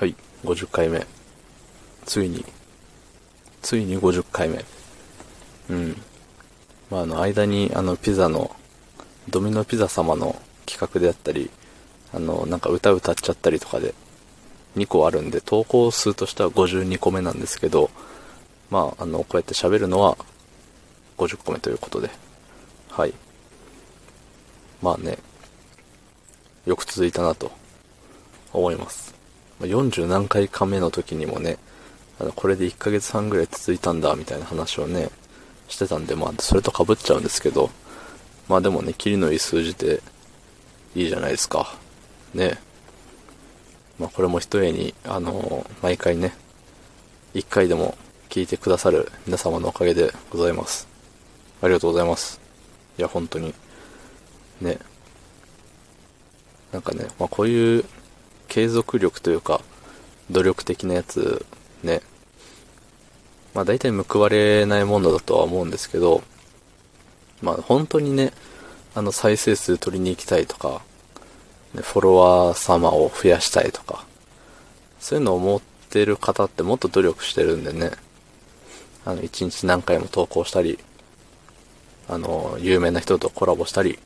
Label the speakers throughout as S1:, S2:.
S1: はい、50回目。ついに、ついに50回目。うん。まあ、あの、間に、あの、ピザの、ドミノピザ様の企画であったり、あの、なんか歌歌っちゃったりとかで、2個あるんで、投稿数としては52個目なんですけど、まあ、あの、こうやって喋るのは、50個目ということで、はい。まあね、よく続いたなと思います。ま40何回か目の時にもね、あのこれで1ヶ月半ぐらい続いたんだみたいな話をね、してたんで、まあそれと被っちゃうんですけど、まあでもね、キリのいい数字でいいじゃないですか。ね。まあこれも一重に、あの毎回ね、1回でも聞いてくださる皆様のおかげでございます。ありがとうございます。いや、本当に。ね。なんかね、まあこういう継続力というか、努力的なやつ、ね。まあ大体報われないものだとは思うんですけど、まあ本当にね、あの再生数取りに行きたいとか、フォロワー様を増やしたいとか、そういうのを思ってる方ってもっと努力してるんでね、あの一日何回も投稿したり、あの、有名な人とコラボしたり、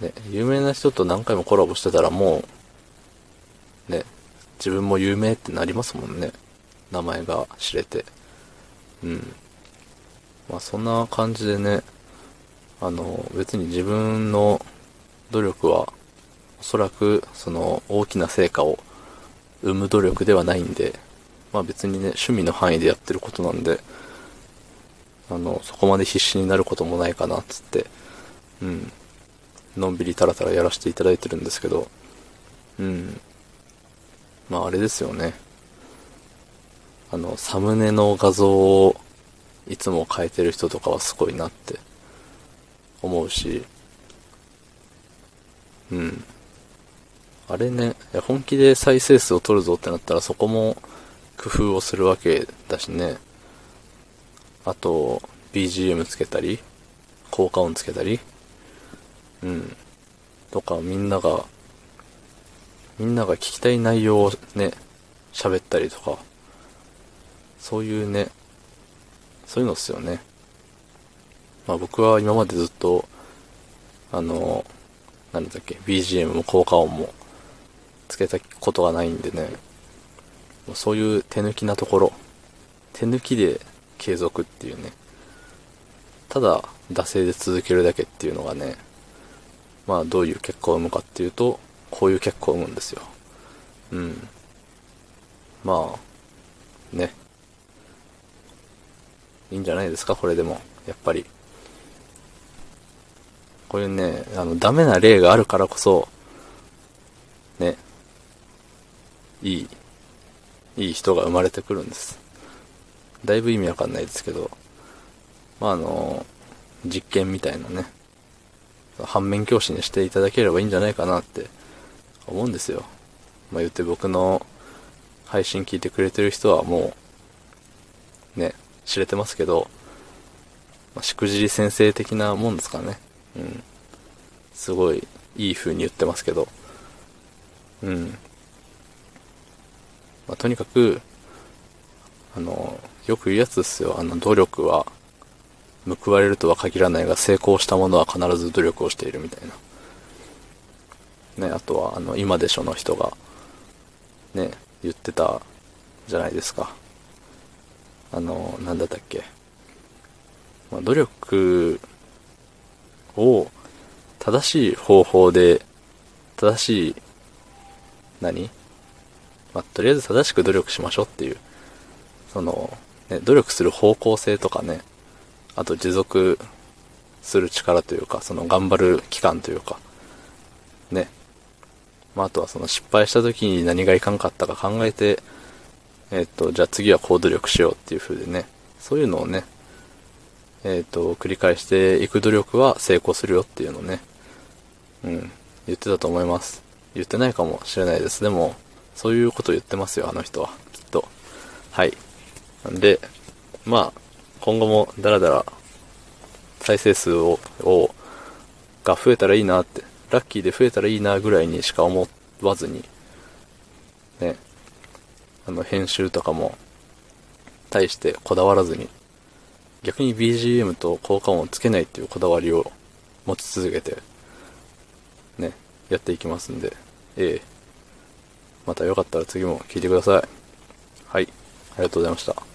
S1: ね、有名な人と何回もコラボしてたらもう、自分も有名ってなりますもんね。名前が知れて。うん。まあそんな感じでね、あの、別に自分の努力は、おそらくその大きな成果を生む努力ではないんで、まあ別にね、趣味の範囲でやってることなんで、あの、そこまで必死になることもないかな、つって、うん。のんびりタラタラやらせていただいてるんですけど、うん。まああれですよね。あの、サムネの画像をいつも変えてる人とかはすごいなって思うし、うん。あれね、本気で再生数を取るぞってなったらそこも工夫をするわけだしね。あと、BGM つけたり、効果音つけたり、うん。とか、みんなが、みんなが聞きたい内容をね、喋ったりとか、そういうね、そういうのっすよね。まあ僕は今までずっと、あの、なんだっけ、BGM も効果音もつけたことがないんでね、そういう手抜きなところ、手抜きで継続っていうね、ただ惰性で続けるだけっていうのがね、まあどういう結果を生むかっていうと、こういう結果を生むんですよ。うん。まあ、ね。いいんじゃないですか、これでも。やっぱり。こういうね、あの、ダメな例があるからこそ、ね、いい、いい人が生まれてくるんです。だいぶ意味わかんないですけど、まああの、実験みたいなね、反面教師にしていただければいいんじゃないかなって思うんですよ。まあ言って僕の配信聞いてくれてる人はもう、ね、知れてますけど、まあ、しくじり先生的なもんですからね。うん。すごいいい風に言ってますけど、うん。まあ、とにかく、あの、よく言うやつですよ。あの、努力は報われるとは限らないが、成功した者は必ず努力をしているみたいな。ね、あとは、あの、今でしょの人が、ね、言ってたじゃないですか。あの、なんだったっけ。まあ、努力を正しい方法で、正しい、何？まあ、とりあえず正しく努力しましょうっていう、その、ね、努力する方向性とかね、あと持続する力というか、その頑張る期間というか、ね。まあ、あとはその失敗した時に何がいかんかったか考えて、えっ、と、じゃあ次はこう努力しようっていう風でね、そういうのをね、えっ、と、繰り返していく努力は成功するよっていうのをね、うん、言ってたと思います。言ってないかもしれないです。でも、そういうこと言ってますよ、あの人は。きっと。はい。なんで、まあ、今後もだらだら再生数を、を、が増えたらいいなって、ラッキーで増えたらいいなぐらいにしか思わずに、ね、あの、編集とかも、対してこだわらずに、逆に BGM と効果音をつけないっていうこだわりを持ち続けて、ね、やっていきますんで、ええまたよかったら次も聞いてください。はい、ありがとうございました。